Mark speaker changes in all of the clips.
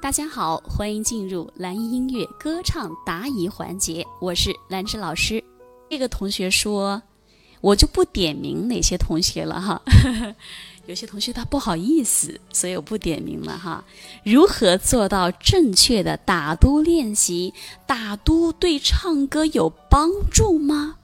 Speaker 1: 大家好，欢迎进入蓝音乐歌唱答疑环节，我是兰芝老师。这个同学说，我就不点名哪些同学了哈，有些同学他不好意思，所以我不点名了哈。如何做到正确的打嘟练习？打嘟对唱歌有帮助吗？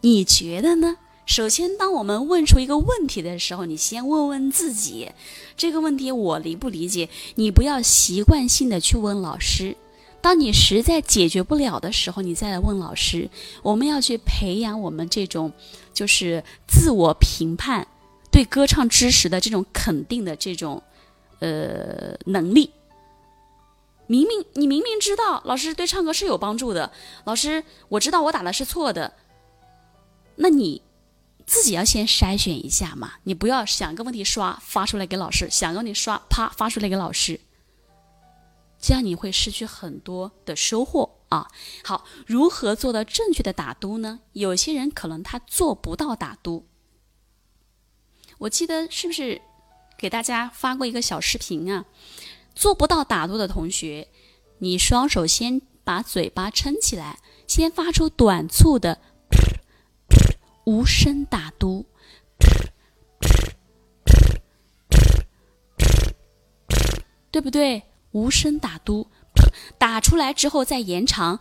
Speaker 1: 你觉得呢？首先，当我们问出一个问题的时候，你先问问自己，这个问题我理不理解？你不要习惯性的去问老师。当你实在解决不了的时候，你再来问老师。我们要去培养我们这种就是自我评判、对歌唱知识的这种肯定的这种呃能力。明明你明明知道老师对唱歌是有帮助的，老师我知道我打的是错的，那你。自己要先筛选一下嘛，你不要想个问题刷发出来给老师，想个问题刷啪发出来给老师，这样你会失去很多的收获啊。好，如何做到正确的打嘟呢？有些人可能他做不到打嘟。我记得是不是给大家发过一个小视频啊？做不到打嘟的同学，你双手先把嘴巴撑起来，先发出短促的。无声打嘟，对不对？无声打嘟，打出来之后再延长。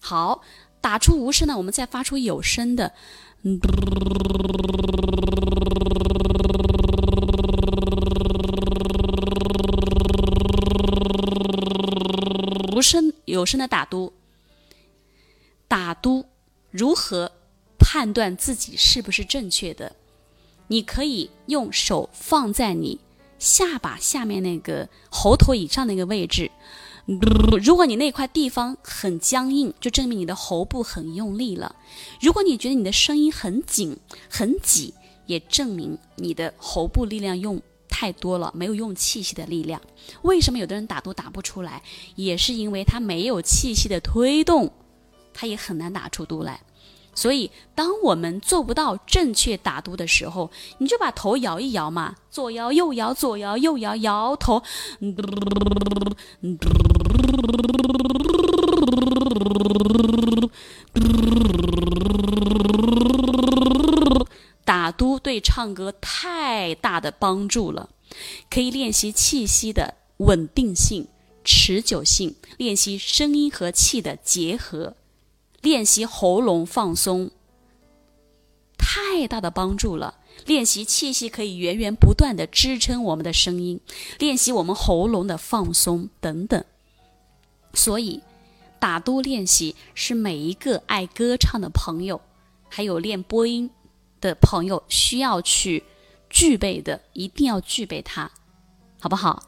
Speaker 1: 好，打出无声的，我们再发出有声的。无声有声的打嘟。打嘟如何判断自己是不是正确的？你可以用手放在你下巴下面那个喉头以上那个位置。如果你那块地方很僵硬，就证明你的喉部很用力了；如果你觉得你的声音很紧很挤，也证明你的喉部力量用太多了，没有用气息的力量。为什么有的人打嘟打不出来？也是因为他没有气息的推动。他也很难打出嘟来，所以当我们做不到正确打嘟的时候，你就把头摇一摇嘛，左摇右摇，左摇右摇，摇头，打嘟对唱歌太大的帮助了，可以练习气息的稳定性、持久性，练习声音和气的结合。练习喉咙放松，太大的帮助了。练习气息可以源源不断的支撑我们的声音，练习我们喉咙的放松等等。所以，打嘟练习是每一个爱歌唱的朋友，还有练播音的朋友需要去具备的，一定要具备它，好不好？